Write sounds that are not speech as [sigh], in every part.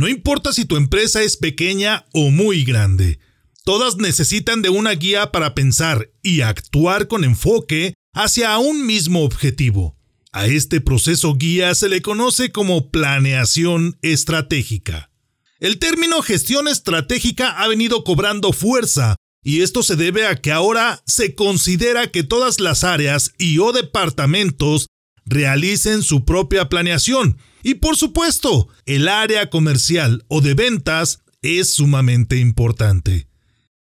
No importa si tu empresa es pequeña o muy grande, todas necesitan de una guía para pensar y actuar con enfoque hacia un mismo objetivo. A este proceso guía se le conoce como planeación estratégica. El término gestión estratégica ha venido cobrando fuerza y esto se debe a que ahora se considera que todas las áreas y o departamentos realicen su propia planeación. Y por supuesto, el área comercial o de ventas es sumamente importante.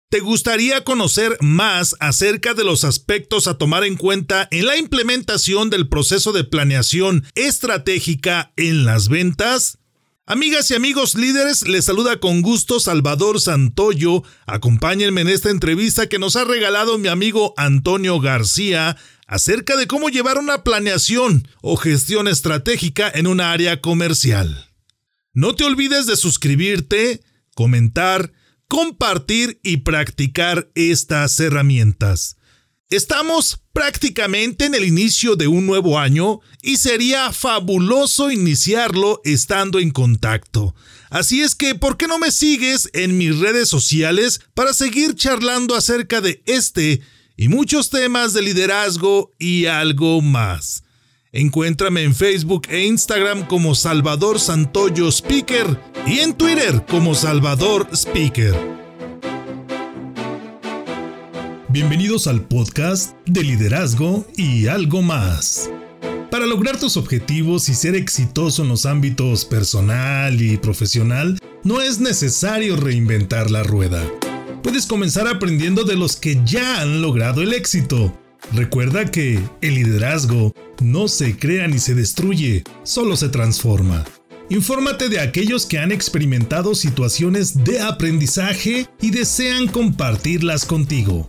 ¿Te gustaría conocer más acerca de los aspectos a tomar en cuenta en la implementación del proceso de planeación estratégica en las ventas? Amigas y amigos líderes, les saluda con gusto Salvador Santoyo. Acompáñenme en esta entrevista que nos ha regalado mi amigo Antonio García acerca de cómo llevar una planeación o gestión estratégica en un área comercial. No te olvides de suscribirte, comentar, compartir y practicar estas herramientas. Estamos prácticamente en el inicio de un nuevo año y sería fabuloso iniciarlo estando en contacto. Así es que, ¿por qué no me sigues en mis redes sociales para seguir charlando acerca de este y muchos temas de liderazgo y algo más? Encuéntrame en Facebook e Instagram como Salvador Santoyo Speaker y en Twitter como Salvador Speaker. Bienvenidos al podcast de liderazgo y algo más. Para lograr tus objetivos y ser exitoso en los ámbitos personal y profesional, no es necesario reinventar la rueda. Puedes comenzar aprendiendo de los que ya han logrado el éxito Recuerda que el liderazgo no se crea ni se destruye, solo se transforma. Infórmate de aquellos que han experimentado situaciones de aprendizaje y desean compartirlas contigo.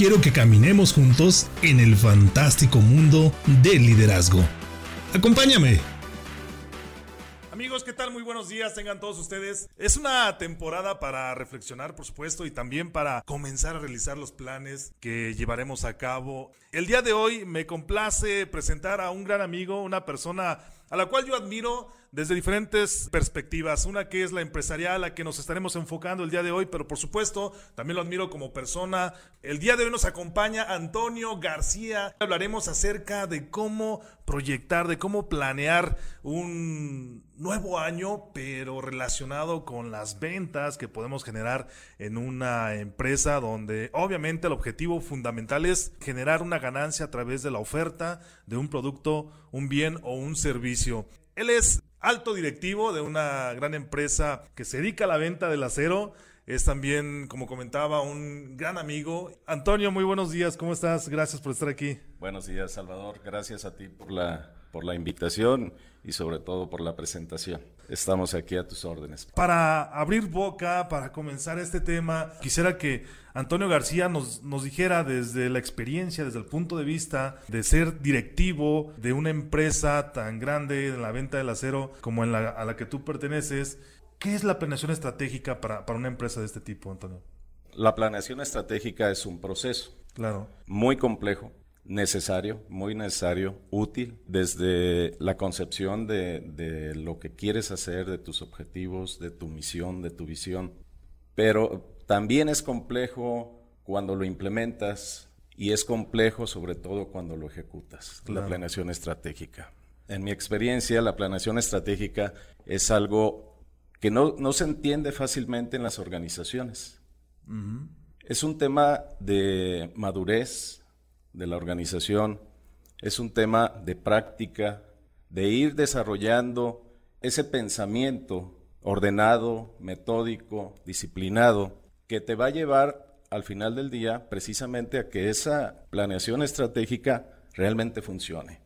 Quiero que caminemos juntos en el fantástico mundo del liderazgo. Acompáñame Amigos, ¿qué tal? Muy buenos días, tengan todos ustedes. Es una temporada para reflexionar, por supuesto, y también para comenzar a realizar los planes que llevaremos a cabo. El día de hoy me complace presentar a un gran amigo, una persona a la cual yo admiro desde diferentes perspectivas. Una que es la empresarial, la que nos estaremos enfocando el día de hoy, pero por supuesto también lo admiro como persona. El día de hoy nos acompaña Antonio García. Hablaremos acerca de cómo proyectar, de cómo planear un nuevo año, pero relacionado con las ventas que podemos generar en una empresa donde obviamente el objetivo fundamental es generar una ganancia a través de la oferta de un producto, un bien o un servicio. Él es alto directivo de una gran empresa que se dedica a la venta del acero. Es también, como comentaba, un gran amigo. Antonio, muy buenos días. ¿Cómo estás? Gracias por estar aquí. Buenos días, Salvador. Gracias a ti por la, por la invitación y sobre todo por la presentación. Estamos aquí a tus órdenes. Para abrir boca, para comenzar este tema, quisiera que Antonio García nos, nos dijera desde la experiencia, desde el punto de vista de ser directivo de una empresa tan grande en la venta del acero como en la, a la que tú perteneces, ¿qué es la planeación estratégica para, para una empresa de este tipo, Antonio? La planeación estratégica es un proceso. Claro. Muy complejo necesario, muy necesario, útil, desde la concepción de, lo que quieres hacer, de tus objetivos, de tu misión, de tu visión. Pero también es complejo cuando lo implementas y es complejo sobre todo cuando lo ejecutas, la planeación estratégica. En mi experiencia, la planeación estratégica es algo que no, se entiende fácilmente en las organizaciones. Es un tema de madurez, de la organización es un tema de práctica, de ir desarrollando ese pensamiento ordenado, metódico, disciplinado, que te va a llevar al final del día precisamente a que esa planeación estratégica realmente funcione.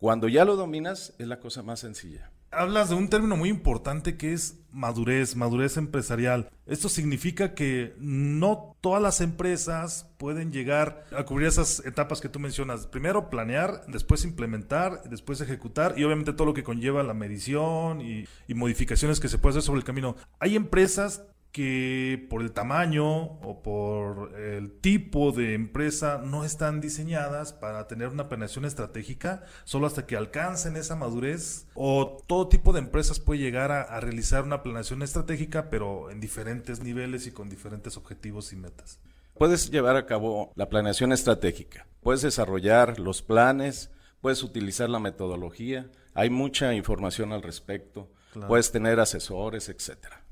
Cuando ya lo dominas es la cosa más sencilla. Hablas de un término muy importante que es madurez, madurez empresarial. Esto significa que no todas las empresas pueden llegar a cubrir esas etapas que tú mencionas. Primero planear, después implementar, después ejecutar y obviamente todo lo que conlleva la medición y, y modificaciones que se puede hacer sobre el camino. Hay empresas que por el tamaño o por el tipo de empresa no están diseñadas para tener una planeación estratégica solo hasta que alcancen esa madurez o todo tipo de empresas puede llegar a, realizar una planeación estratégica pero en diferentes niveles y con diferentes objetivos y metas. Puedes llevar a cabo la planeación estratégica, puedes desarrollar los planes, puedes utilizar la metodología, hay mucha información al respecto, puedes tener asesores, etcétera.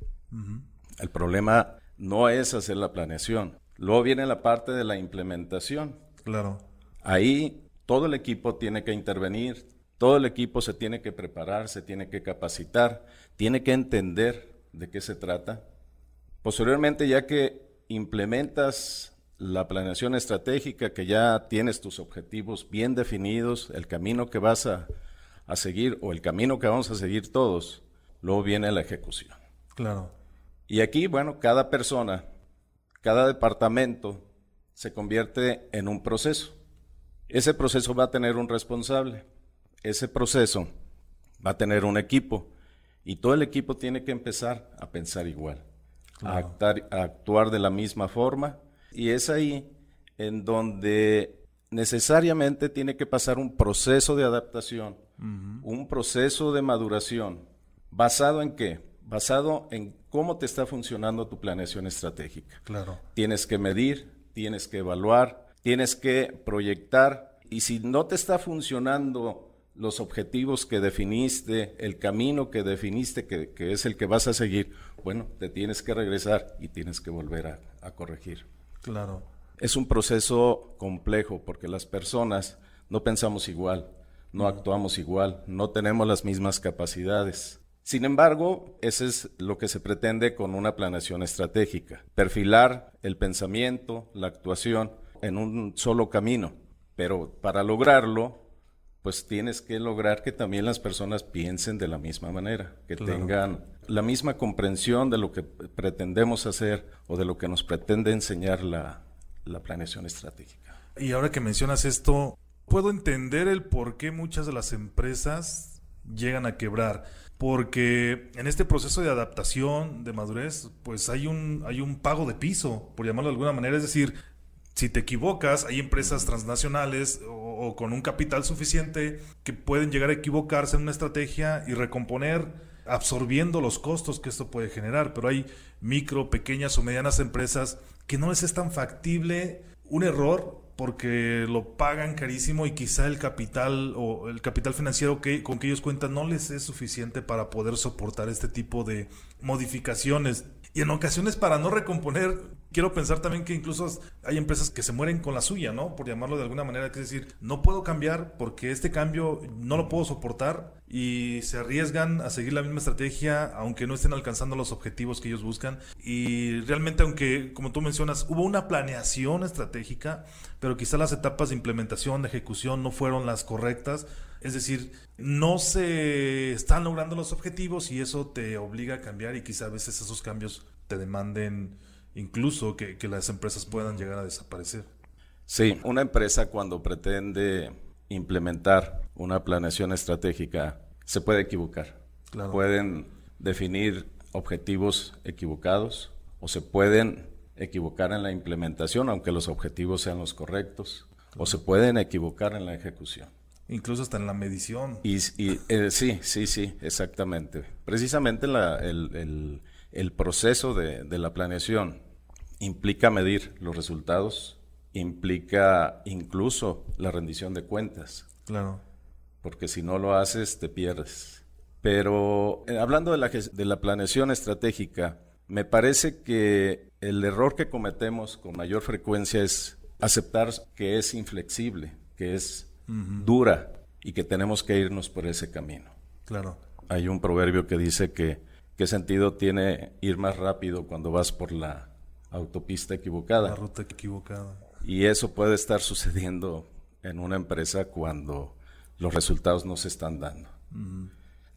El problema no es hacer la planeación. Luego viene la parte de la implementación. Claro. Ahí todo el equipo tiene que intervenir, todo el equipo se tiene que preparar, se tiene que capacitar, tiene que entender de qué se trata. Posteriormente, ya que implementas la planeación estratégica, que ya tienes tus objetivos bien definidos, el camino que vas a, a seguir o el camino que vamos a seguir todos, luego viene la ejecución. Claro. Y aquí, bueno, cada persona, cada departamento se convierte en un proceso. Ese proceso va a tener un responsable. Ese proceso va a tener un equipo. Y todo el equipo tiene que empezar a pensar igual, a, actuar, de la misma forma. Y es ahí en donde necesariamente tiene que pasar un proceso de adaptación, un proceso de maduración. ¿Basado en qué? Basado en cómo te está funcionando tu planeación estratégica. Claro. Tienes que medir, tienes que evaluar, tienes que proyectar y si no te está funcionando los objetivos que definiste, el camino que definiste, que, es el que vas a seguir, bueno, te tienes que regresar y tienes que volver a, a corregir. Claro. Es un proceso complejo porque las personas no pensamos igual, no actuamos igual, no tenemos las mismas capacidades. Sin embargo, eso es lo que se pretende con una planeación estratégica, perfilar el pensamiento, la actuación en un solo camino. Pero para lograrlo, pues tienes que lograr que también las personas piensen de la misma manera, que tengan la misma comprensión de lo que pretendemos hacer o de lo que nos pretende enseñar la, la planeación estratégica. Y ahora que mencionas esto, puedo entender el por qué muchas de las empresas llegan a quebrar porque en este proceso de adaptación, de madurez, pues hay un, hay un pago de piso, por llamarlo de alguna manera, es decir, si te equivocas, hay empresas transnacionales o, con un capital suficiente que pueden llegar a equivocarse en una estrategia y recomponer absorbiendo los costos que esto puede generar, pero hay micro, pequeñas o medianas empresas que no les es tan factible un error porque lo pagan carísimo y quizá el capital o el capital financiero que, con que ellos cuentan no les es suficiente para poder soportar este tipo de modificaciones. Y en ocasiones para no recomponer, quiero pensar también que incluso hay empresas que se mueren con la suya, ¿no? Por llamarlo de alguna manera, es decir, no puedo cambiar porque este cambio no lo puedo soportar y se arriesgan a seguir la misma estrategia aunque no estén alcanzando los objetivos que ellos buscan. Y realmente, aunque, como tú mencionas, hubo una planeación estratégica, pero quizá las etapas de implementación, de ejecución no fueron las correctas. Es decir, no se están logrando los objetivos y eso te obliga a cambiar y quizá a veces esos cambios te demanden incluso que, las empresas puedan llegar a desaparecer. Sí, una empresa cuando pretende implementar una planeación estratégica se puede equivocar. Pueden definir objetivos equivocados o se pueden equivocar en la implementación, aunque los objetivos sean los correctos, o se pueden equivocar en la ejecución. Incluso hasta en la medición. Y, eh, sí, sí, sí, exactamente. Precisamente el, proceso de, de, la planeación implica medir los resultados, implica incluso la rendición de cuentas. Claro. Porque si no lo haces, te pierdes. Pero eh, hablando de la, de la planeación estratégica, me parece que el error que cometemos con mayor frecuencia es aceptar que es inflexible, que es dura y que tenemos que irnos por ese camino. Claro. Hay un proverbio que dice que qué sentido tiene ir más rápido cuando vas por la autopista equivocada. La ruta equivocada. Y eso puede estar sucediendo en una empresa cuando los resultados no se están dando.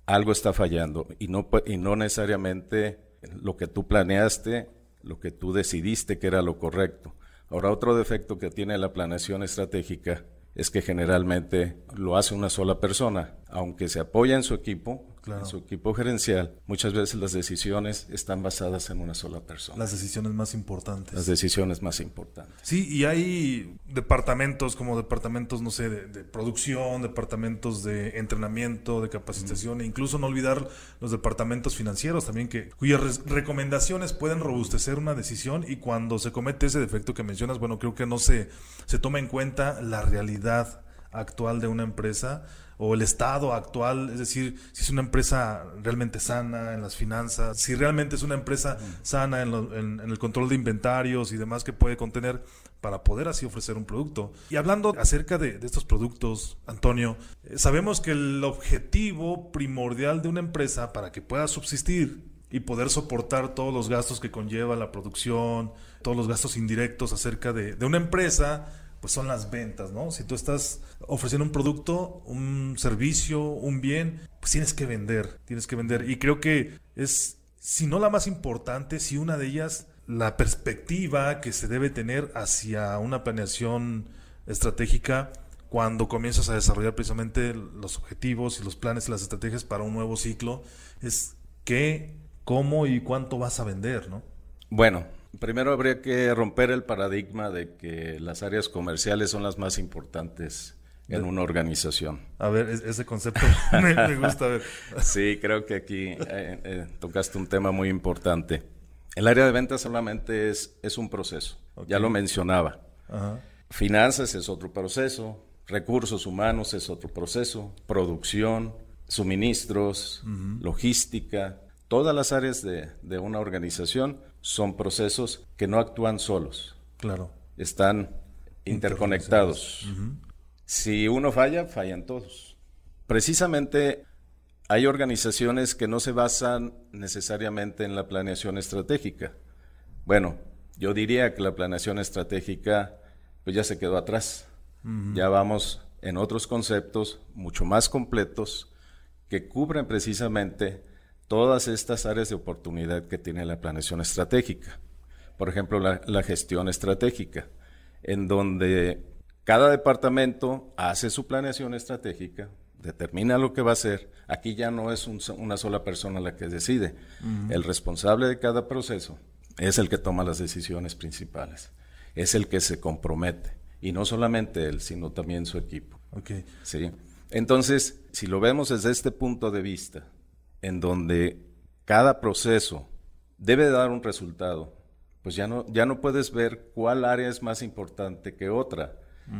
algo está fallando y no, y no necesariamente lo que tú planeaste, lo que tú decidiste que era lo correcto. Ahora, otro defecto que tiene la planeación estratégica es que generalmente lo hace una sola persona, aunque se apoya en su equipo, en su equipo gerencial, muchas veces las decisiones están basadas en una sola persona. Las decisiones más importantes. Las decisiones más importantes. Sí, y hay departamentos como departamentos, no sé, de, producción, departamentos de entrenamiento, de capacitación, e incluso no olvidar los departamentos financieros también, que cuyas recomendaciones pueden robustecer una decisión y cuando se comete ese defecto que mencionas, bueno, creo que no se, se toma en cuenta la realidad actual de una empresa o el estado actual, es decir, si es una empresa realmente sana en las finanzas, si realmente es una empresa sana en, el control de inventarios y demás que puede contener para poder así ofrecer un producto. Y hablando acerca de, estos productos, Antonio, eh, sabemos que el objetivo primordial de una empresa para que pueda subsistir y poder soportar todos los gastos que conlleva la producción, todos los gastos indirectos acerca de, de una empresa, pues son las ventas, ¿no? Si tú estás ofreciendo un producto, un servicio, un bien, pues tienes que vender, tienes que vender. Y creo que es, si no la más importante, si una de ellas, la perspectiva que se debe tener hacia una planeación estratégica cuando comienzas a desarrollar precisamente los objetivos y los planes y las estrategias para un nuevo ciclo, es qué, cómo y cuánto vas a vender, ¿no? Bueno, Primero habría que romper el paradigma de que las áreas comerciales son las más importantes en una organización. A ver, ese concepto [laughs] me, gusta. Ver. [laughs] sí, creo que aquí eh, eh, tocaste un tema muy importante. El área de ventas solamente es, es un proceso, ya lo mencionaba. Finanzas es otro proceso, recursos humanos es otro proceso, producción, suministros, logística, todas las áreas de, de una organización son procesos que no actúan solos. Claro. Están interconectados. Si uno falla, fallan todos. Precisamente hay organizaciones que no se basan necesariamente en la planeación estratégica. Bueno, yo diría que la planeación estratégica pues ya se quedó atrás. Ya vamos en otros conceptos mucho más completos que cubren precisamente todas estas áreas de oportunidad que tiene la planeación estratégica. Por ejemplo, la, gestión estratégica, en donde cada departamento hace su planeación estratégica, determina lo que va a hacer. Aquí ya no es una sola persona la que decide. El responsable de cada proceso es el que toma las decisiones principales, es el que se compromete. Y no solamente él, sino también su equipo. Okay. ¿Sí? Entonces, si lo vemos desde este punto de vista, en donde cada proceso debe dar un resultado, pues ya no, ya no puedes ver cuál área es más importante que otra,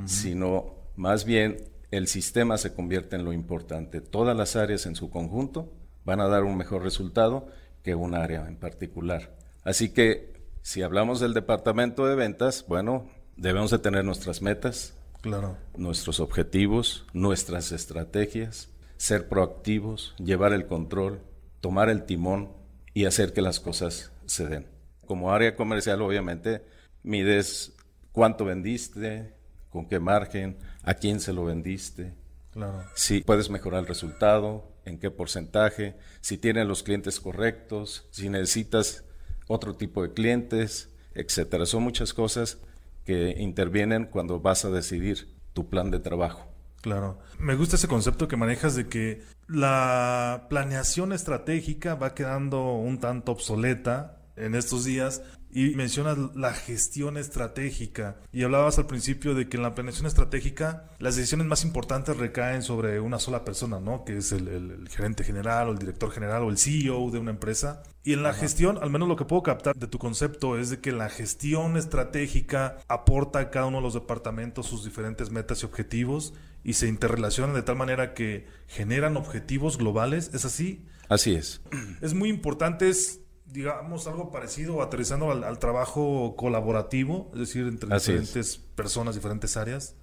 sino más bien el sistema se convierte en lo importante. Todas las áreas en su conjunto van a dar un mejor resultado que un área en particular. Así que si hablamos del departamento de ventas, bueno, debemos de tener nuestras metas, claro. nuestros objetivos, nuestras estrategias, ser proactivos, llevar el control, tomar el timón y hacer que las cosas se den. Como área comercial, obviamente, mides cuánto vendiste, con qué margen, a quién se lo vendiste, claro. si puedes mejorar el resultado, en qué porcentaje, si tienes los clientes correctos, si necesitas otro tipo de clientes, etcétera. Son muchas cosas que intervienen cuando vas a decidir tu plan de trabajo. Claro. Me gusta ese concepto que manejas de que la planeación estratégica va quedando un tanto obsoleta en estos días y mencionas la gestión estratégica y hablabas al principio de que en la planeación estratégica las decisiones más importantes recaen sobre una sola persona, ¿no? Que es el, gerente general o el director general o el CEO de una empresa. Y en la gestión, al menos lo que puedo captar de tu concepto es de que la gestión estratégica aporta a cada uno de los departamentos sus diferentes metas y objetivos y se interrelacionan de tal manera que generan objetivos globales. ¿Es así? Así es. Es muy importante es digamos, algo parecido aterrizando al, trabajo colaborativo, es decir, entre diferentes personas, diferentes áreas.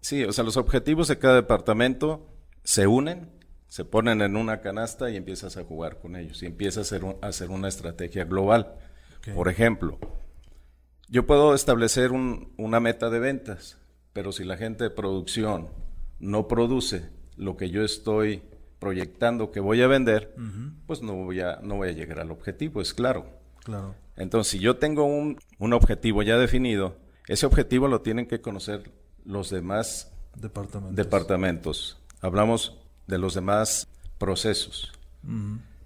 Sí, o sea, los objetivos de cada departamento se unen, se ponen en una canasta y empiezas a jugar con ellos y empiezas a hacer, hacer una estrategia global. Por ejemplo, yo puedo establecer una meta de ventas, pero si la gente de producción no produce lo que yo estoy proyectando que voy a vender, pues no voy, a, no voy a llegar al objetivo, es claro. Claro. Entonces, si yo tengo un, un objetivo ya definido, ese objetivo lo tienen que conocer los demás departamentos. departamentos. Hablamos de los demás procesos.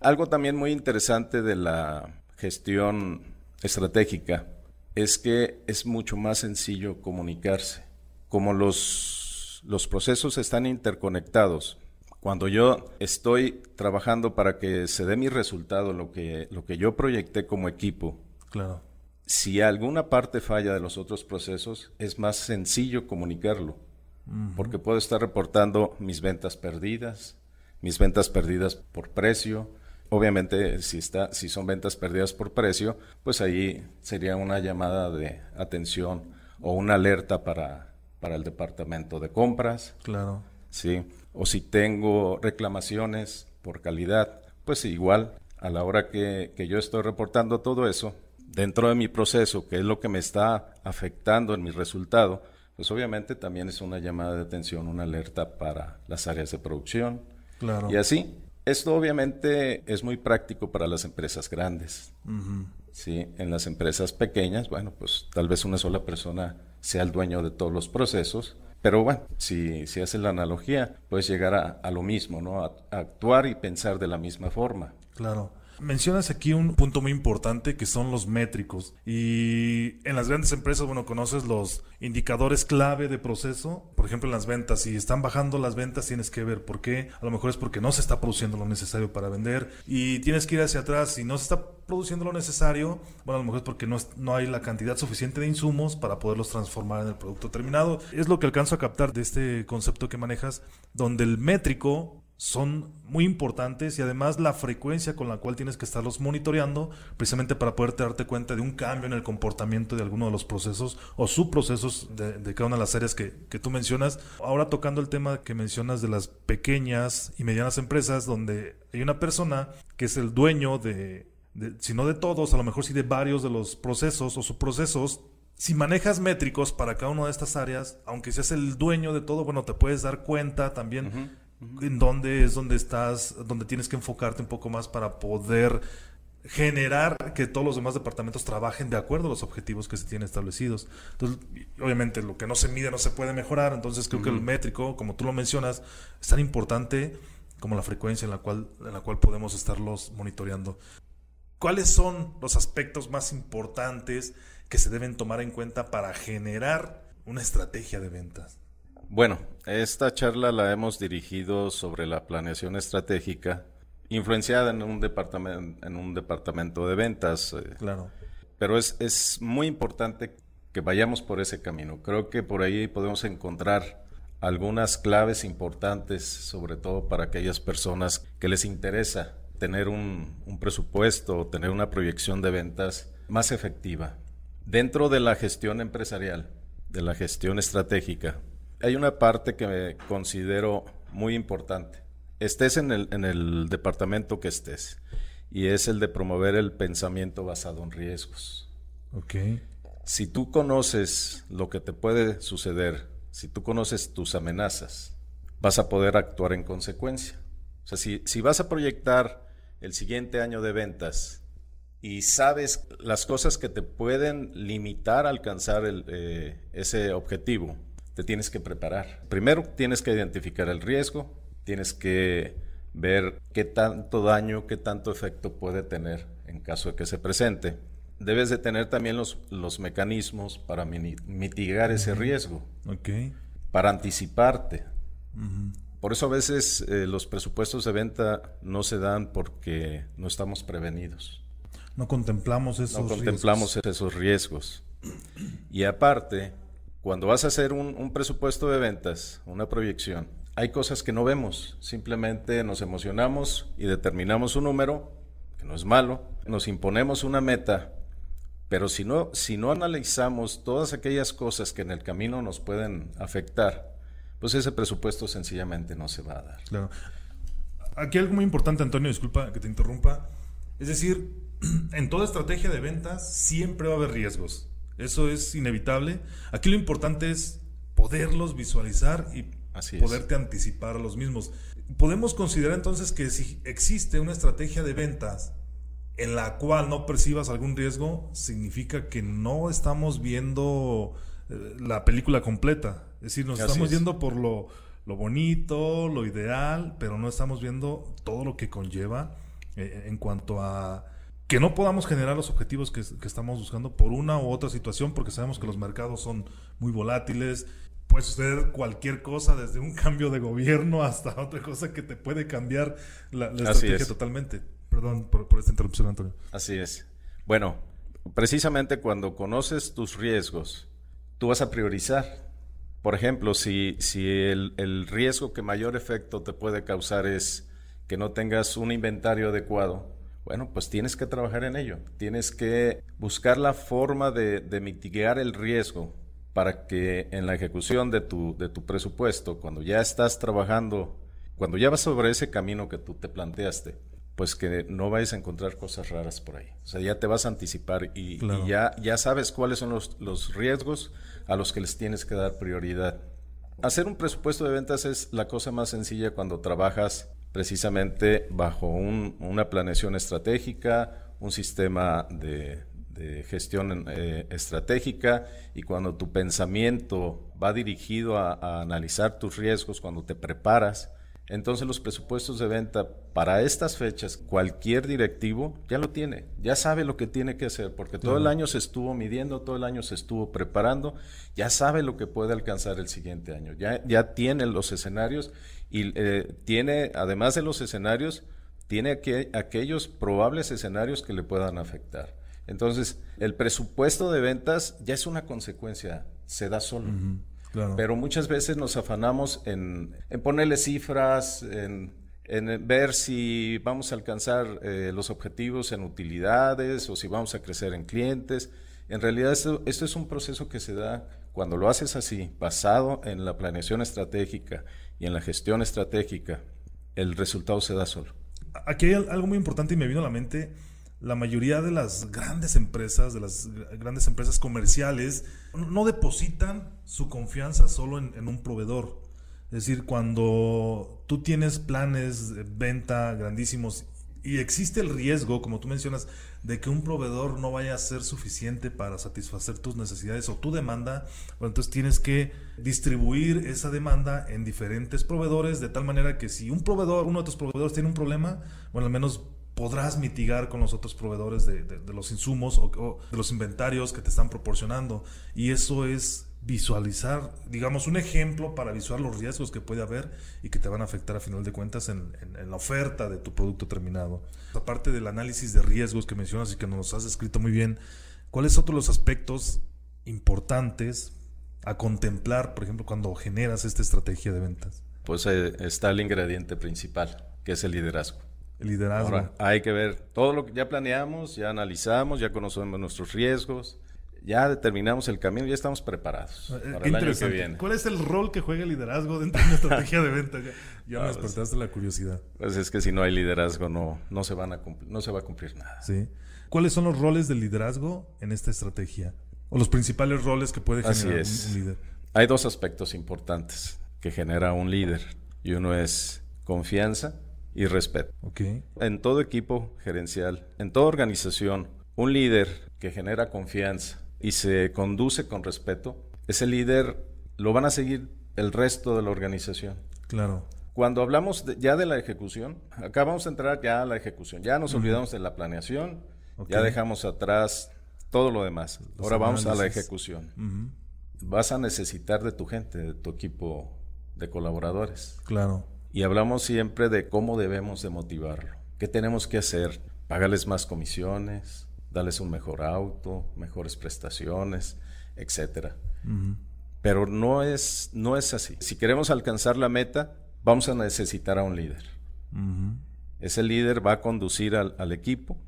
Algo también muy interesante de la gestión estratégica es que es mucho más sencillo comunicarse. Como los, los procesos están interconectados, cuando yo estoy trabajando para que se dé mi resultado, lo que, lo que yo proyecté como equipo, claro. si alguna parte falla de los otros procesos, es más sencillo comunicarlo, porque puedo estar reportando mis ventas perdidas, mis ventas perdidas por precio. Obviamente, si, está, si son ventas perdidas por precio, pues ahí sería una llamada de atención o una alerta para, para el departamento de compras. Claro. Sí. O si tengo reclamaciones por calidad, pues igual, a la hora que, que yo estoy reportando todo eso, dentro de mi proceso, que es lo que me está afectando en mi resultado, pues obviamente también es una llamada de atención, una alerta para las áreas de producción. Claro. Y así, esto obviamente es muy práctico para las empresas grandes. Sí, en las empresas pequeñas, bueno, pues tal vez una sola persona sea el dueño de todos los procesos, pero bueno, si, si haces la analogía, puedes llegar a, a lo mismo, ¿no? A, a actuar y pensar de la misma forma. Claro. Mencionas aquí un punto muy importante que son los métricos. Y en las grandes empresas, bueno, conoces los indicadores clave de proceso. Por ejemplo, en las ventas, si están bajando las ventas, tienes que ver por qué. A lo mejor es porque no se está produciendo lo necesario para vender. Y tienes que ir hacia atrás. Si no se está produciendo lo necesario, bueno, a lo mejor es porque no, no hay la cantidad suficiente de insumos para poderlos transformar en el producto terminado. Es lo que alcanzo a captar de este concepto que manejas, donde el métrico son muy importantes y además la frecuencia con la cual tienes que estarlos monitoreando precisamente para poder darte cuenta de un cambio en el comportamiento de alguno de los procesos o subprocesos de, de cada una de las áreas que, que tú mencionas. Ahora tocando el tema que mencionas de las pequeñas y medianas empresas donde hay una persona que es el dueño de, de si no de todos, a lo mejor sí de varios de los procesos o subprocesos, si manejas métricos para cada una de estas áreas, aunque seas el dueño de todo, bueno, te puedes dar cuenta también en dónde es donde estás, donde tienes que enfocarte un poco más para poder generar que todos los demás departamentos trabajen de acuerdo a los objetivos que se tienen establecidos. Entonces, obviamente lo que no se mide no se puede mejorar, entonces creo que el métrico, como tú lo mencionas, es tan importante como la frecuencia en la cual, en la cual podemos estarlos monitoreando. ¿Cuáles son los aspectos más importantes que se deben tomar en cuenta para generar una estrategia de ventas? Bueno, esta charla la hemos dirigido sobre la planeación estratégica, influenciada en un departamento, en un departamento de ventas, eh, Claro. pero es, es muy importante que vayamos por ese camino. Creo que por ahí podemos encontrar algunas claves importantes, sobre todo para aquellas personas que les interesa tener un, un presupuesto o tener una proyección de ventas más efectiva. Dentro de la gestión empresarial, de la gestión estratégica, hay una parte que me considero muy importante. Estés en el, en el departamento que estés, y es el de promover el pensamiento basado en riesgos. Ok. Si tú conoces lo que te puede suceder, si tú conoces tus amenazas, vas a poder actuar en consecuencia. O sea, si, si vas a proyectar el siguiente año de ventas y sabes las cosas que te pueden limitar a alcanzar el, eh, ese objetivo, te tienes que preparar. Primero tienes que identificar el riesgo, tienes que ver qué tanto daño, qué tanto efecto puede tener en caso de que se presente. Debes de tener también los, los mecanismos para mitigar ese riesgo, Ok. para anticiparte. Por eso a veces eh, los presupuestos de venta no se dan porque no estamos prevenidos. No contemplamos esos No contemplamos esos riesgos. Y aparte, cuando vas a hacer un, presupuesto de ventas, una proyección, hay cosas que no vemos. Simplemente nos emocionamos y determinamos un número, que no es malo, nos imponemos una meta, pero si no, si no analizamos todas aquellas cosas que en el camino nos pueden afectar, pues ese presupuesto sencillamente no se va a dar. Claro. Aquí algo muy importante, Antonio, disculpa que te interrumpa. Es decir, [clears throat] en toda estrategia de ventas siempre va a haber riesgos. Eso es inevitable. Aquí lo importante es poderlos visualizar y poderte anticipar a los mismos. Podemos considerar entonces que si existe una estrategia de ventas en la cual no percibas algún riesgo, significa que no estamos viendo eh, la película completa. Es decir, nos estamos yendo por lo, bonito, lo ideal, pero no estamos viendo todo lo que conlleva eh, en cuanto a que no podamos generar los objetivos que, estamos buscando por una u otra situación, porque sabemos que los mercados son muy volátiles. Puede suceder cualquier cosa, desde un [laughs] cambio de gobierno hasta otra cosa que te puede cambiar la, estrategia totalmente. Perdón por, esta interrupción, Antonio. Así es. Bueno, precisamente cuando conoces tus riesgos, tú vas a priorizar. Por ejemplo, si, si el, el riesgo que mayor efecto te puede causar es que no tengas un inventario adecuado, bueno, pues tienes que trabajar en ello. Tienes que buscar la forma de, mitigar el riesgo para que en la ejecución de tu, de tu presupuesto, cuando ya estás trabajando, cuando ya vas sobre ese camino que tú te planteaste, pues que no vayas a encontrar cosas raras por ahí. O sea, ya te vas a anticipar y, ya, ya sabes cuáles son los, los riesgos a los que les tienes que dar prioridad. Hacer un presupuesto de ventas es la cosa más sencilla cuando trabajas precisamente bajo una planeación estratégica, un sistema de, gestión eh, estratégica y cuando tu pensamiento va dirigido a, analizar tus riesgos, cuando te preparas, entonces los presupuestos de venta para estas fechas, cualquier directivo ya lo tiene, ya sabe lo que tiene que hacer, porque todo el año se estuvo midiendo, todo el año se estuvo preparando, ya sabe lo que puede alcanzar el siguiente año, ya, ya tiene los escenarios y eh, tiene, además de los escenarios, tiene aquellos probables escenarios que le puedan afectar. Entonces, el presupuesto de ventas ya es una consecuencia, se da solo. Pero muchas veces nos afanamos en, ponerle cifras, en, ver si vamos a alcanzar eh, los objetivos en utilidades o si vamos a crecer en clientes. En realidad esto, esto es un proceso que se da cuando lo haces así, basado en la planeación estratégica y en la gestión estratégica, el resultado se da solo. Aquí hay algo muy importante y me vino a la mente. La mayoría de las grandes empresas, de las grandes empresas comerciales, no depositan su confianza solo en, un proveedor. Es decir, cuando tú tienes planes de venta grandísimos y existe el riesgo, como tú mencionas, de que un proveedor no vaya a ser suficiente para satisfacer tus necesidades o tu demanda, bueno, entonces tienes que distribuir esa demanda en diferentes proveedores de tal manera que si un proveedor, uno de tus proveedores tiene un problema, bueno, al menos podrás mitigar con los otros proveedores de, los insumos o, de los inventarios que te están proporcionando. Y eso es visualizar, digamos, un ejemplo para visualizar los riesgos que puede haber y que te van a afectar a final de cuentas en, la oferta de tu producto terminado. Aparte del análisis de riesgos que mencionas y que nos has escrito muy bien, ¿cuáles son otros los aspectos importantes a contemplar, por ejemplo, cuando generas esta estrategia de ventas? Pues eh, está el ingrediente principal, que es el liderazgo. El liderazgo. hay que ver todo lo que ya planeamos, ya analizamos, ya conocemos nuestros riesgos, ya determinamos el camino, ya estamos preparados eh, para el año que viene. ¿Cuál es el rol que juega el liderazgo dentro de una [laughs] estrategia de venta? Ya, me pues, despertaste la curiosidad. Pues es que si no hay liderazgo no, no, se van a no se va a cumplir nada. Sí. ¿Cuáles son los roles del liderazgo en esta estrategia? O los principales roles que puede generar Un, líder. Hay dos aspectos importantes que genera un líder. Y uno es confianza y respeto. Okay. En todo equipo gerencial, en toda organización, un líder que genera confianza y se conduce con respeto, ese líder lo van a seguir el resto de la organización. Claro. Cuando hablamos ya de la ejecución, acá vamos a entrar ya a la ejecución. Ya nos olvidamos de la planeación, ya dejamos atrás todo lo demás. Ahora vamos a la ejecución. Vas a necesitar de tu gente, de tu equipo de colaboradores. Claro. Y hablamos siempre de cómo debemos de motivarlo. ¿Qué tenemos que hacer? Pagarles más comisiones, darles un mejor auto, mejores prestaciones, etcétera. Pero no es, no es así. Si queremos alcanzar la meta, vamos a necesitar a un líder. Ese líder va a conducir al, equipo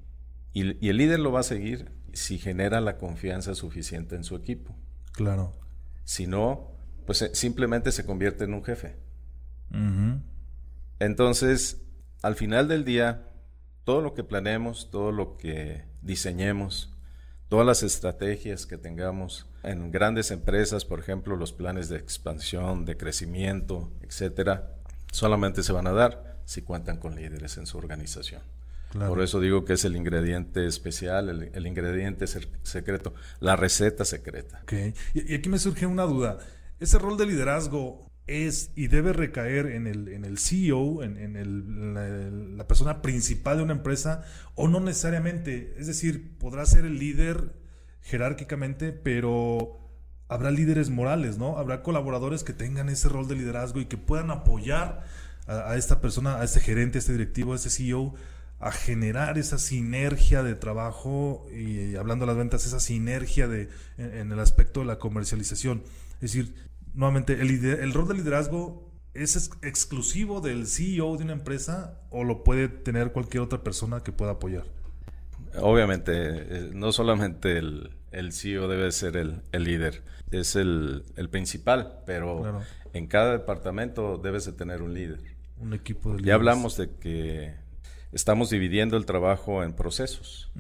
y, y, el líder lo va a seguir si genera la confianza suficiente en su equipo. Claro. Si no, pues eh, simplemente se convierte en un jefe. Entonces, al final del día, todo lo que planeemos, todo lo que diseñemos, todas las estrategias que tengamos en grandes empresas, por ejemplo, los planes de expansión, de crecimiento, etcétera, solamente se van a dar si cuentan con líderes en su organización. Por eso digo que es el ingrediente especial, el, ingrediente secreto, la receta secreta. Okay. Y, aquí me surge una duda. ¿Ese rol de liderazgo es y debe recaer en el, en el CEO, en, el, la, persona principal de una empresa, o no necesariamente? Es decir, podrá ser el líder jerárquicamente, pero habrá líderes morales, ¿no? Habrá colaboradores que tengan ese rol de liderazgo y que puedan apoyar a, esta persona, a este gerente, a este directivo, a este CEO a generar esa sinergia de trabajo y, hablando de las ventas, esa sinergia de, en, el aspecto de la comercialización. Es decir, nuevamente, el, el rol de liderazgo es exclusivo del CEO de una empresa o lo puede tener cualquier otra persona que pueda apoyar. Obviamente, eh, no solamente el, CEO debe ser el, líder, es el, principal, pero en cada departamento debes de tener un líder. Un equipo de líderes. Ya hablamos de que estamos dividiendo el trabajo en procesos.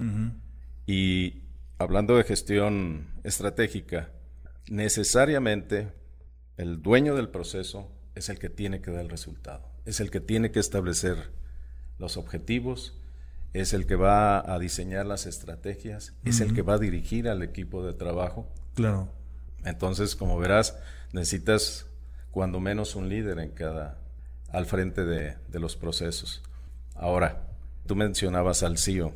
Y hablando de gestión estratégica, necesariamente el dueño del proceso es el que tiene que dar el resultado, es el que tiene que establecer los objetivos, es el que va a diseñar las estrategias, es el que va a dirigir al equipo de trabajo. Claro. Entonces, como verás, necesitas cuando menos un líder en cada al frente de los procesos. Ahora, tú mencionabas al CEO.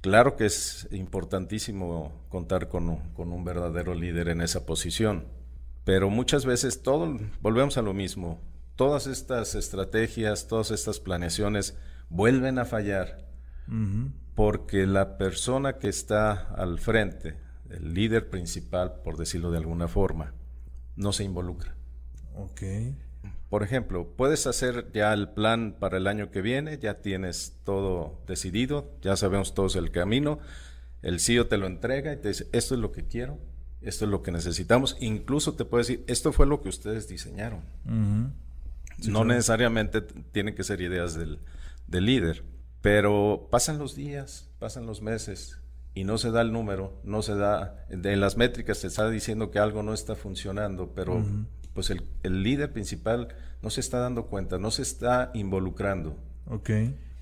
Claro que es importantísimo contar con un, verdadero líder en esa posición, pero muchas veces todo, volvemos a lo mismo, todas estas estrategias, todas estas planeaciones vuelven a fallar porque la persona que está al frente, el líder principal, por decirlo de alguna forma, no se involucra. Okay. Por ejemplo, puedes hacer ya el plan para el año que viene, ya tienes todo decidido, ya sabemos todos el camino, el CEO te lo entrega y te dice, esto es lo que quiero, esto es lo que necesitamos, incluso te puede decir, esto fue lo que ustedes diseñaron. no necesariamente tienen que ser ideas del, del líder, pero pasan los días, pasan los meses, y no se da el número, no se da, en las métricas se está diciendo que algo no está funcionando, pero pues el, líder principal no se está dando cuenta, no se está involucrando. Ok.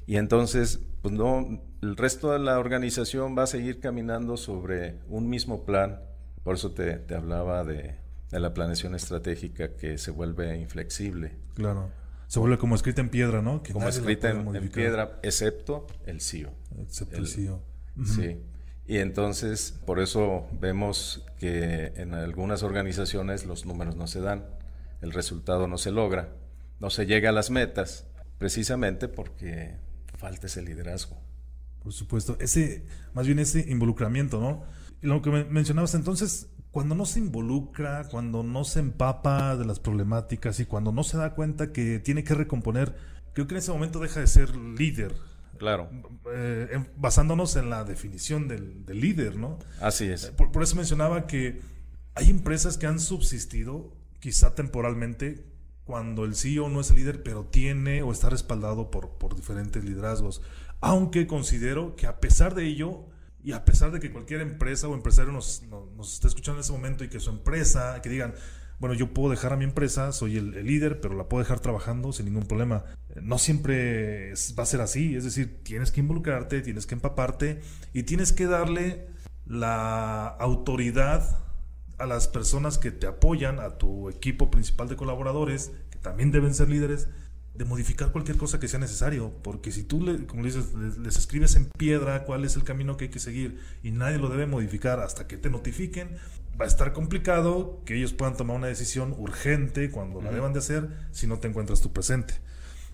Y entonces, pues no, el resto de la organización va a seguir caminando sobre un mismo plan. Por eso te, te hablaba de, de, la planeación estratégica que se vuelve inflexible. Claro. Se vuelve como escrita en piedra, ¿no? como escrita en, piedra, excepto el CEO. Excepto el, CEO. Sí. Y entonces, por eso vemos que en algunas organizaciones los números no se dan, el resultado no se logra, no se llega a las metas, precisamente porque falta ese liderazgo. Por supuesto, ese, más bien ese involucramiento, ¿no? Y lo que mencionabas entonces, cuando no se involucra, cuando no se empapa de las problemáticas y cuando no se da cuenta que tiene que recomponer, creo que en ese momento deja de ser líder, Claro. Eh, basándonos en la definición del, líder, ¿no? Así es. Eh, por, eso mencionaba que hay empresas que han subsistido, quizá temporalmente, cuando el CEO no es el líder, pero tiene o está respaldado por, por diferentes liderazgos. Aunque considero que a pesar de ello, y a pesar de que cualquier empresa o empresario nos, nos esté escuchando en ese momento y que su empresa, que digan, bueno, yo puedo dejar a mi empresa, soy el, líder, pero la puedo dejar trabajando sin ningún problema. No siempre va a ser así, es decir, tienes que involucrarte, tienes que empaparte y tienes que darle la autoridad a las personas que te apoyan, a tu equipo principal de colaboradores, que también deben ser líderes, de modificar cualquier cosa que sea necesario, porque si tú, le, como dices, les, escribes en piedra cuál es el camino que hay que seguir y nadie lo debe modificar hasta que te notifiquen, va a estar complicado que ellos puedan tomar una decisión urgente cuando la deban de hacer si no te encuentras tú presente.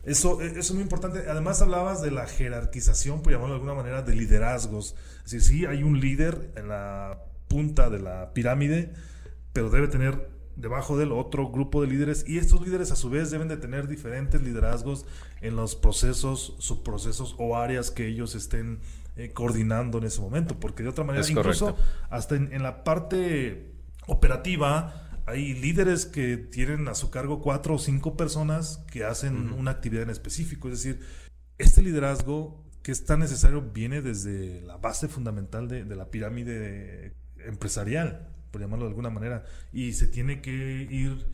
Eso, e, eso es muy importante. Además hablabas de la jerarquización, por llamarlo de alguna manera, de liderazgos. Es decir, sí hay un líder en la punta de la pirámide, pero debe tener debajo de él otro grupo de líderes y estos líderes a su vez deben de tener diferentes liderazgos en los procesos, subprocesos o áreas que ellos estén eh, coordinando en ese momento, porque de otra manera, incluso hasta en, la parte operativa, hay líderes que tienen a su cargo cuatro o cinco personas que hacen una actividad en específico. Es decir, este liderazgo que es tan necesario viene desde la base fundamental de, la pirámide empresarial, por llamarlo de alguna manera, y se tiene que ir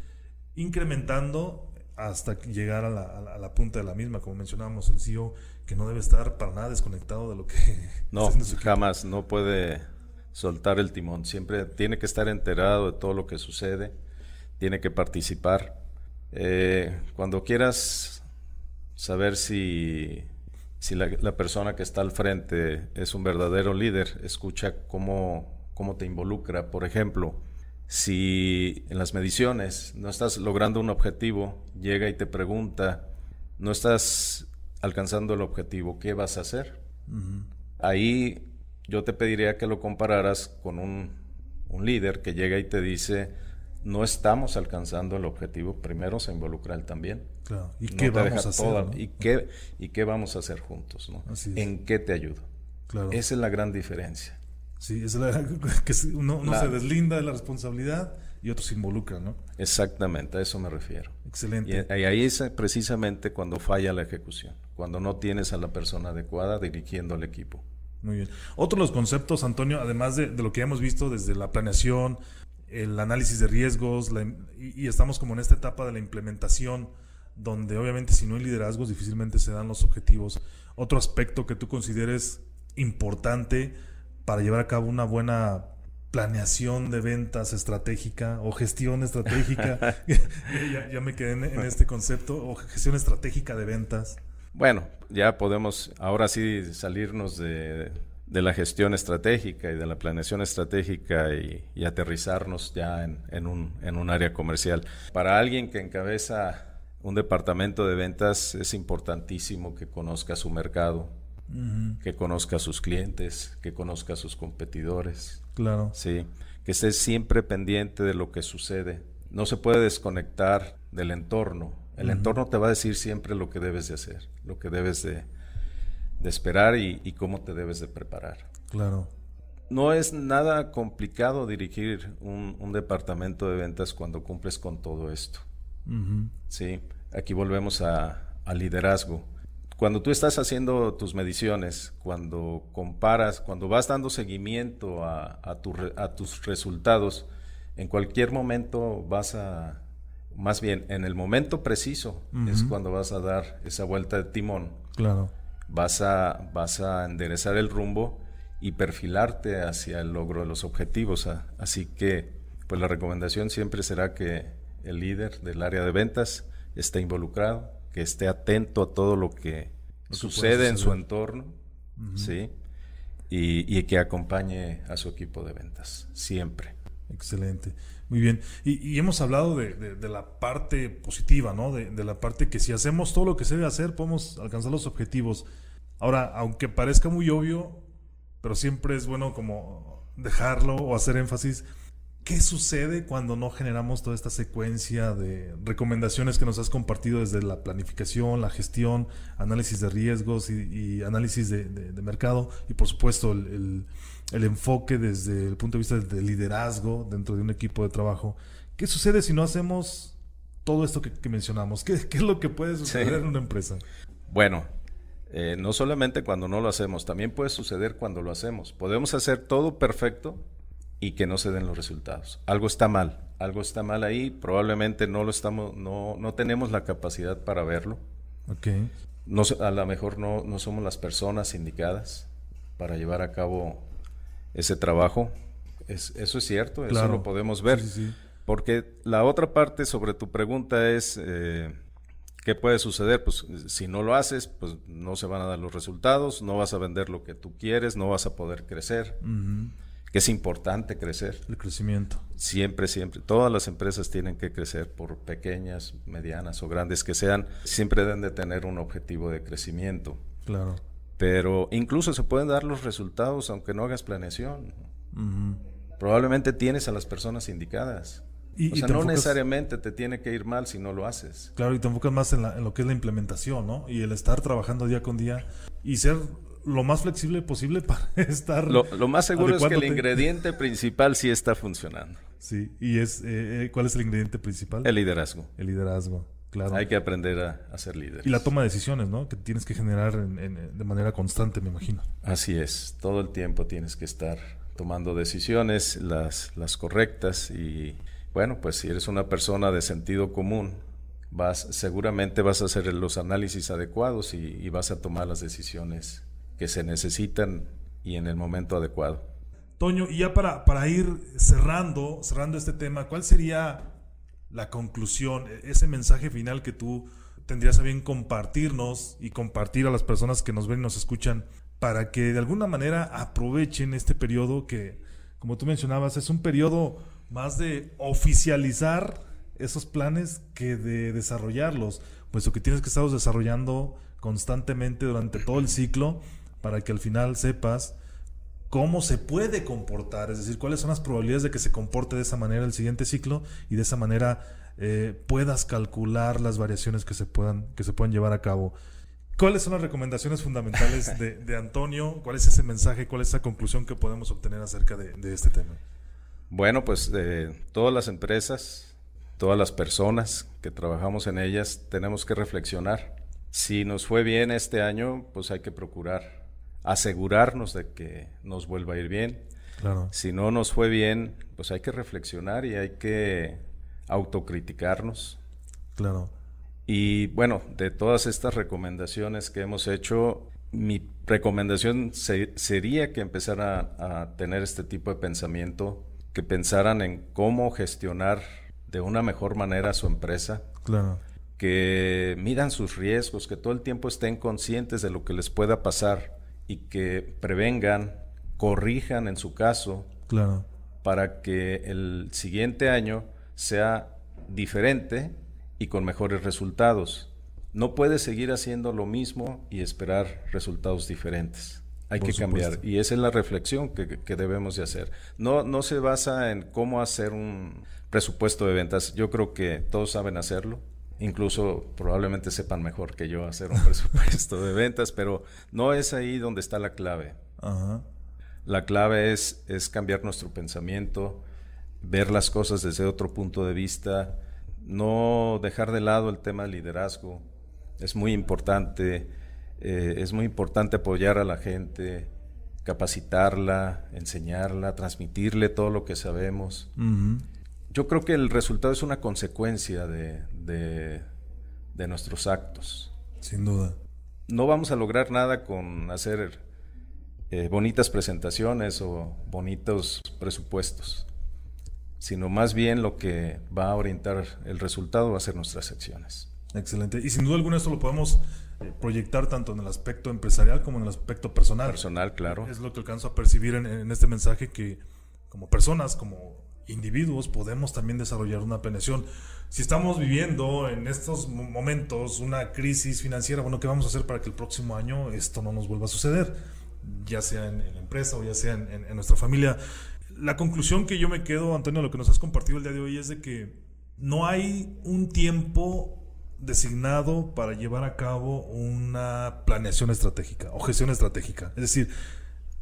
incrementando hasta llegar a la, punta de la misma, como mencionábamos, el CEO, que no debe estar para nada desconectado de lo que... [laughs] No, jamás, no puede soltar el timón, siempre tiene que estar enterado de todo lo que sucede, tiene que participar. Eh, cuando quieras saber si, si la, persona que está al frente es un verdadero líder, escucha cómo, cómo te involucra. Por ejemplo, si en las mediciones no estás logrando un objetivo, llega y te pregunta, no estás alcanzando el objetivo, ¿qué vas a hacer? Ahí yo te pediría que lo compararas con un, líder que llega y te dice, no estamos alcanzando el objetivo, primero se involucra él también. ¿Y qué vamos a hacer? ¿y, qué, ¿Y qué vamos a hacer juntos? ¿En qué te ayudo? Esa es la gran diferencia. Sí, es la, [laughs] que uno, se deslinda de la responsabilidad y otros se involucran, ¿no? Exactamente, a eso me refiero. Excelente. Y, ahí es precisamente cuando falla la ejecución, cuando no tienes a la persona adecuada dirigiendo al equipo. Muy bien. Otro de los conceptos, Antonio, además de, lo que hemos visto desde la planeación, el análisis de riesgos, y, estamos como en esta etapa de la implementación, donde obviamente si no hay liderazgos difícilmente se dan los objetivos. Otro aspecto que tú consideres importante para llevar a cabo una buena planeación de ventas estratégica o gestión estratégica. [laughs] [laughs] ya, me quedé en, este concepto, o gestión estratégica de ventas. Bueno, ya podemos ahora sí salirnos de, la gestión estratégica y de la planeación estratégica y, aterrizarnos ya en, un, en un área comercial. Para alguien que encabeza un departamento de ventas es importantísimo que conozca su mercado, que conozca a sus clientes, que conozca a sus competidores. Claro. Sí, que esté siempre pendiente de lo que sucede. No se puede desconectar del entorno. El entorno te va a decir siempre lo que debes de hacer, lo que debes de, esperar y, cómo te debes de preparar. Claro. No es nada complicado dirigir un, departamento de ventas cuando cumples con todo esto. Sí, aquí volvemos al liderazgo cuando tú estás haciendo tus mediciones, cuando comparas, cuando vas dando seguimiento a, tus resultados, en cualquier momento vas a, más bien en el momento preciso es cuando vas a dar esa vuelta de timón. Claro. Vas a, vas a enderezar el rumbo y perfilarte hacia el logro de los objetivos. Así que, pues la recomendación siempre será que el líder del área de ventas esté involucrado, que esté atento a todo lo que sucede en su entorno, ¿sí? Y, que acompañe a su equipo de ventas, siempre. Excelente. Muy bien. Y, hemos hablado de, la parte positiva, ¿no? De, la parte que si hacemos todo lo que se debe hacer, podemos alcanzar los objetivos. Ahora, aunque parezca muy obvio, pero siempre es bueno como dejarlo o hacer énfasis ¿Qué sucede cuando no generamos toda esta secuencia de recomendaciones que nos has compartido desde la planificación, la gestión, análisis de riesgos y, análisis de, mercado y por supuesto el, enfoque desde el punto de vista del liderazgo dentro de un equipo de trabajo? ¿Qué sucede si no hacemos todo esto que, mencionamos? ¿Qué, es lo que puede suceder en una empresa? Bueno, eh, no solamente cuando no lo hacemos, también puede suceder cuando lo hacemos. Podemos hacer todo perfecto y que no se den los resultados. Algo está mal, algo está mal ahí, probablemente no lo estamos, no, no tenemos la capacidad para verlo. Okay. No, a lo mejor no, no somos las personas indicadas para llevar a cabo ese trabajo. Es, eso es cierto, eso lo podemos ver. Porque la otra parte sobre tu pregunta es, eh, ¿qué puede suceder? Pues si no lo haces, pues no se van a dar los resultados, no vas a vender lo que tú quieres, no vas a poder crecer que es importante crecer. El crecimiento. Siempre, siempre. Todas las empresas tienen que crecer, por pequeñas, medianas o grandes que sean, siempre deben de tener un objetivo de crecimiento. Claro. Pero incluso se pueden dar los resultados aunque no hagas planeación. Probablemente tienes a las personas indicadas. Y, o sea, no necesariamente te tiene que ir mal si no lo haces. Claro, y te enfocas más en, en, lo que es la implementación, ¿no? Y el estar trabajando día con día y ser lo más flexible posible [laughs] para estar. Lo, más seguro es que el ingrediente principal sí está funcionando. Sí, y es. Eh, eh, ¿Cuál es el ingrediente principal? El liderazgo. El liderazgo. Claro. Hay que aprender a, ser líder. Y la toma de decisiones, ¿no? Que tienes que generar de manera constante, me imagino. Así es, todo el tiempo tienes que estar tomando decisiones, las, las correctas y bueno, pues si eres una persona de sentido común, vas, seguramente vas a hacer los análisis adecuados y, y vas a tomar las decisiones que se necesitan y en el momento adecuado. Toño, y ya para, para ir cerrando, cerrando este tema, ¿cuál sería la conclusión, e-, ese mensaje final que tú tendrías a bien compartirnos y compartir a las personas que nos ven y nos escuchan para que de alguna manera aprovechen este periodo que, como tú mencionabas, es un periodo más de oficializar esos planes que de desarrollarlos, puesto que tienes que estarlos desarrollando constantemente durante todo el ciclo para que al final sepas cómo se puede comportar, es decir, cuáles son las probabilidades de que se comporte de esa manera el siguiente ciclo y de esa manera eh, puedas calcular las variaciones que se puedan, que se llevar a cabo. ¿Cuáles son las recomendaciones fundamentales de, Antonio? ¿Cuál es ese mensaje? ¿Cuál es esa conclusión que podemos obtener acerca de, este tema? Bueno, pues de todas las empresas, todas las personas que trabajamos en ellas, tenemos que reflexionar. Si nos fue bien este año, pues hay que procurar asegurarnos de que nos vuelva a ir bien. Si no nos fue bien, pues hay que reflexionar y hay que autocriticarnos. Claro. Y bueno, de todas estas recomendaciones que hemos hecho, mi recomendación sería que empezaran a, tener este tipo de pensamiento, que pensaran en cómo gestionar de una mejor manera su empresa. Claro. Que midan sus riesgos, que todo el tiempo estén conscientes de lo que les pueda pasar y que prevengan, corrijan en su caso, claro. para que el siguiente año sea diferente y con mejores resultados. No puedes seguir haciendo lo mismo y esperar resultados diferentes. Hay que cambiar. Y esa es la reflexión que, que, debemos de hacer. No, no se basa en cómo hacer un presupuesto de ventas. Yo creo que todos saben hacerlo incluso probablemente sepan mejor que yo hacer un [laughs] presupuesto de ventas, pero no es ahí donde está la clave. La clave es, es cambiar nuestro pensamiento, ver las cosas desde otro punto de vista, no dejar de lado el tema del liderazgo. Es muy importante, eh, es muy importante apoyar a la gente, capacitarla, enseñarla, transmitirle todo lo que sabemos yo creo que el resultado es una consecuencia de, de, nuestros actos. Sin duda. No vamos a lograr nada con hacer eh, bonitas presentaciones o bonitos presupuestos, sino más bien lo que va a orientar el resultado va a ser nuestras acciones. Excelente. Y sin duda alguna esto lo podemos eh, proyectar tanto en el aspecto empresarial como en el aspecto personal. Personal, claro. Es lo que alcanzo a percibir en, en este mensaje que como personas, como individuos podemos también desarrollar una planeación. Si estamos viviendo en estos momentos una crisis financiera, bueno, ¿qué vamos a hacer para que el próximo año esto no nos vuelva a suceder? Ya sea en, la empresa o ya sea en, en, nuestra familia. La conclusión que yo me quedo, Antonio, lo que nos has compartido el día de hoy es de que no hay un tiempo designado para llevar a cabo una planeación estratégica o gestión estratégica. Es decir,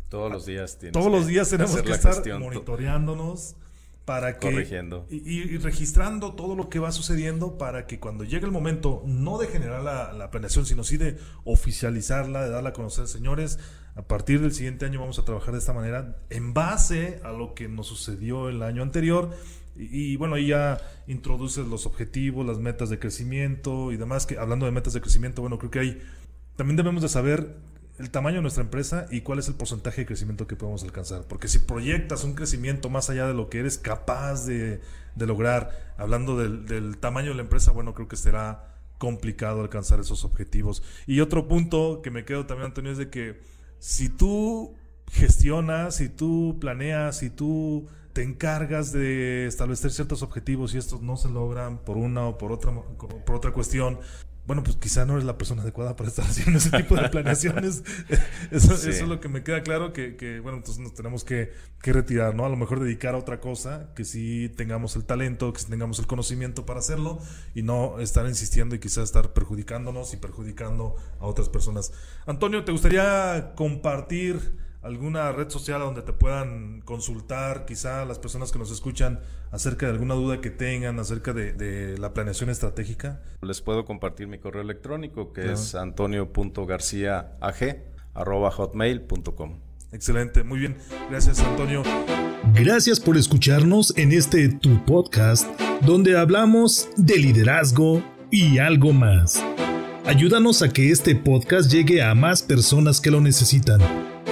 todos los días todos los días tenemos que estar monitoreándonos, para que corrigiendo. y, registrando todo lo que va sucediendo para que cuando llegue el momento no de generar la, planeación sino sí de oficializarla de darla a conocer señores a partir del siguiente año vamos a trabajar de esta manera en base a lo que nos sucedió el año anterior. Y, bueno ahí ya introduces los objetivos las metas de crecimiento y demás que hablando de metas de crecimiento bueno creo que hay también debemos de saber el tamaño de nuestra empresa y cuál es el porcentaje de crecimiento que podemos alcanzar. Porque si proyectas un crecimiento más allá de lo que eres capaz de, lograr, hablando del, tamaño de la empresa, bueno, creo que será complicado alcanzar esos objetivos. Y otro punto que me quedo también, Antonio, es de que si tú gestionas, si tú planeas, si tú te encargas de establecer ciertos objetivos y estos no se logran por una o por otra, por otra cuestión, bueno, pues quizá no eres la persona adecuada para estar [laughs] haciendo ese tipo de planeaciones. [laughs] eso, es lo que me queda claro, que, bueno, entonces nos tenemos que, retirar, ¿no? A lo mejor dedicar a otra cosa, que sí tengamos el talento, que sí tengamos el conocimiento para hacerlo y no estar insistiendo y quizás estar perjudicándonos y perjudicando a otras personas. Antonio, ¿te gustaría compartir alguna red social donde te puedan consultar, quizá las personas que nos escuchan, acerca de alguna duda que tengan acerca de, la planeación estratégica? Les puedo compartir mi correo electrónico que es antonio.garciaag.hotmail.com. Excelente, muy bien. Gracias, Antonio. Gracias por escucharnos en este tu podcast, donde hablamos de liderazgo y algo más. Ayúdanos a que este podcast llegue a más personas que lo necesitan